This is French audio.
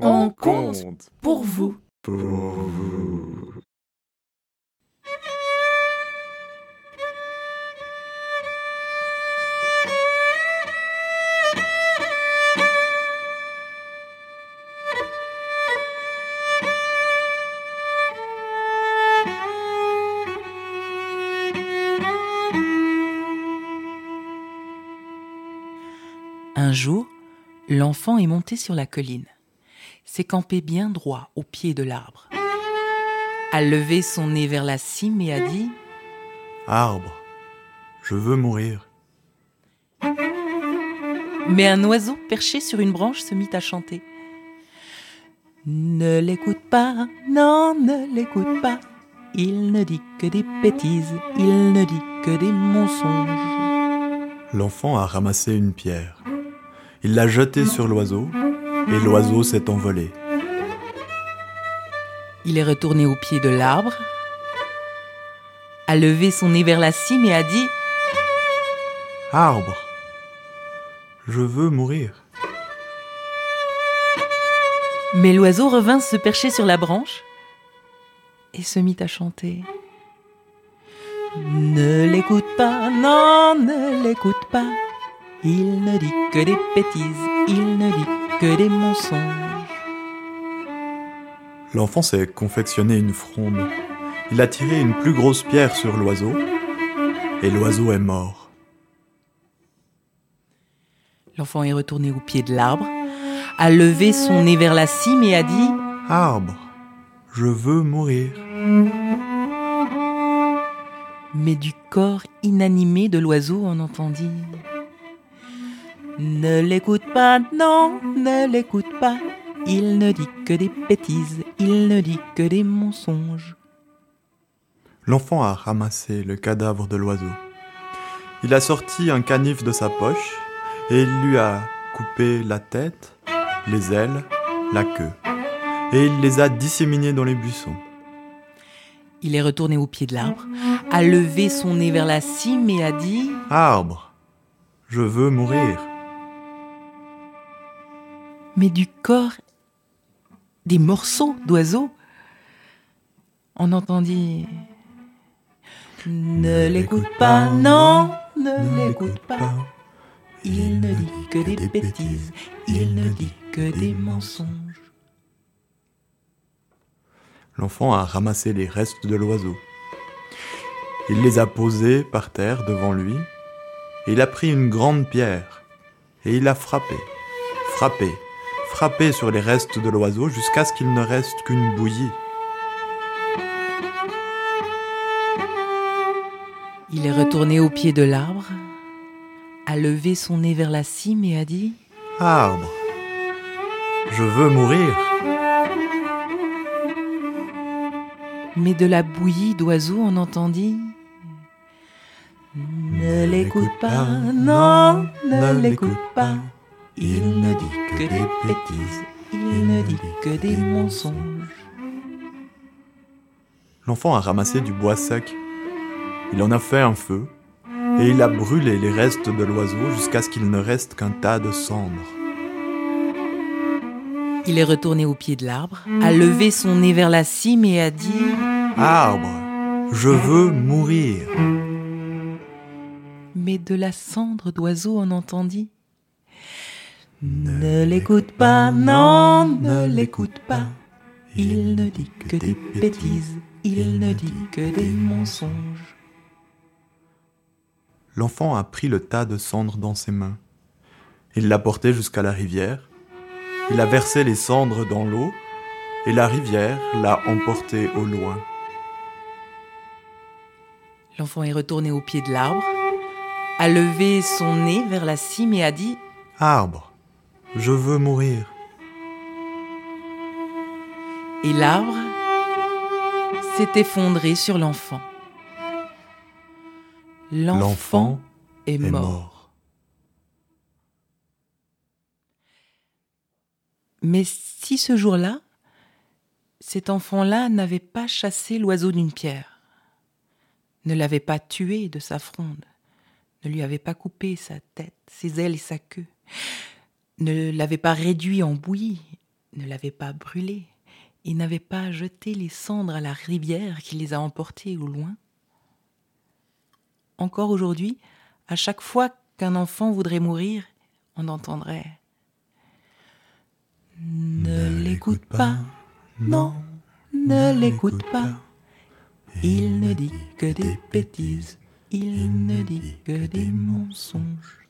On compte pour vous. Pour vous. Un jour, l'enfant est monté sur la colline, s'est campé bien droit au pied de l'arbre, a levé son nez vers la cime et a dit Arbre, je veux mourir. Mais un oiseau perché sur une branche se mit à chanter. Ne l'écoute pas, non, ne l'écoute pas. Il ne dit que des bêtises, il ne dit que des mensonges. L'enfant a ramassé une pierre. Il l'a jetée sur l'oiseau et l'oiseau s'est envolé. Il est retourné au pied de l'arbre, a levé son nez vers la cime et a dit Arbre, je veux mourir. Mais l'oiseau revint se percher sur la branche et se mit à chanter. Ne l'écoute pas, non, ne l'écoute pas. Il ne dit que des bêtises, il ne dit que des mensonges. L'enfant s'est confectionné une fronde. Il a tiré une plus grosse pierre sur l'oiseau et l'oiseau est mort. L'enfant est retourné au pied de l'arbre, a levé son nez vers la cime et a dit Arbre, je veux mourir. Mais du corps inanimé de l'oiseau on entendit Ne l'écoute pas, non, ne l'écoute pas. Il ne dit que des bêtises, il ne dit que des mensonges. L'enfant a ramassé le cadavre de l'oiseau. Il a sorti un canif de sa poche et il lui a coupé la tête, les ailes, la queue. Et il les a disséminés dans les buissons. Il est retourné au pied de l'arbre, a levé son nez vers la cime et a dit Arbre, je veux mourir. Mais du corps, des morceaux d'oiseaux, on entendit Ne l'écoute pas, non, ne l'écoute pas. Il ne dit que des bêtises, il ne dit que des mensonges. L'enfant a ramassé les restes de l'oiseau. Il les a posés par terre devant lui, et il a pris une grande pierre, et il a frappé, frappé, frappé sur les restes de l'oiseau jusqu'à ce qu'il ne reste qu'une bouillie. Il est retourné au pied de l'arbre, a levé son nez vers la cime et a dit Arbre, je veux mourir. Mais de la bouillie d'oiseaux on entendit Ne l'écoute pas, non, ne l'écoute pas. Il ne dit que des bêtises, il ne dit que des mensonges. L'enfant a ramassé du bois sec. Il en a fait un feu, et il a brûlé les restes de l'oiseau jusqu'à ce qu'il ne reste qu'un tas de cendres. Il est retourné au pied de l'arbre, a levé son nez vers la cime et a dit Arbre, je veux mourir. Mais de la cendre d'oiseau on entendit Ne l'écoute pas, non, ne l'écoute pas. Il ne dit que des bêtises, il ne dit que des mensonges. L'enfant a pris le tas de cendres dans ses mains. Il l'a porté jusqu'à la rivière. Il a versé les cendres dans l'eau et la rivière l'a emporté au loin. L'enfant est retourné au pied de l'arbre, a levé son nez vers la cime et a dit Arbre, je veux mourir. Et l'arbre s'est effondré sur l'enfant. L'enfant est, est mort. mort. Mais si ce jour-là, cet enfant-là n'avait pas chassé l'oiseau d'une pierre, ne l'avait pas tué de sa fronde, ne lui avait pas coupé sa tête, ses ailes et sa queue, ne l'avait pas réduit en bouillie, ne l'avait pas brûlé, il n'avait pas jeté les cendres à la rivière qui les a emportés au loin. Encore aujourd'hui, à chaque fois qu'un enfant voudrait mourir, on entendrait Ne l'écoute pas, non, ne l'écoute pas. Il ne dit que des bêtises, il ne dit que des mensonges.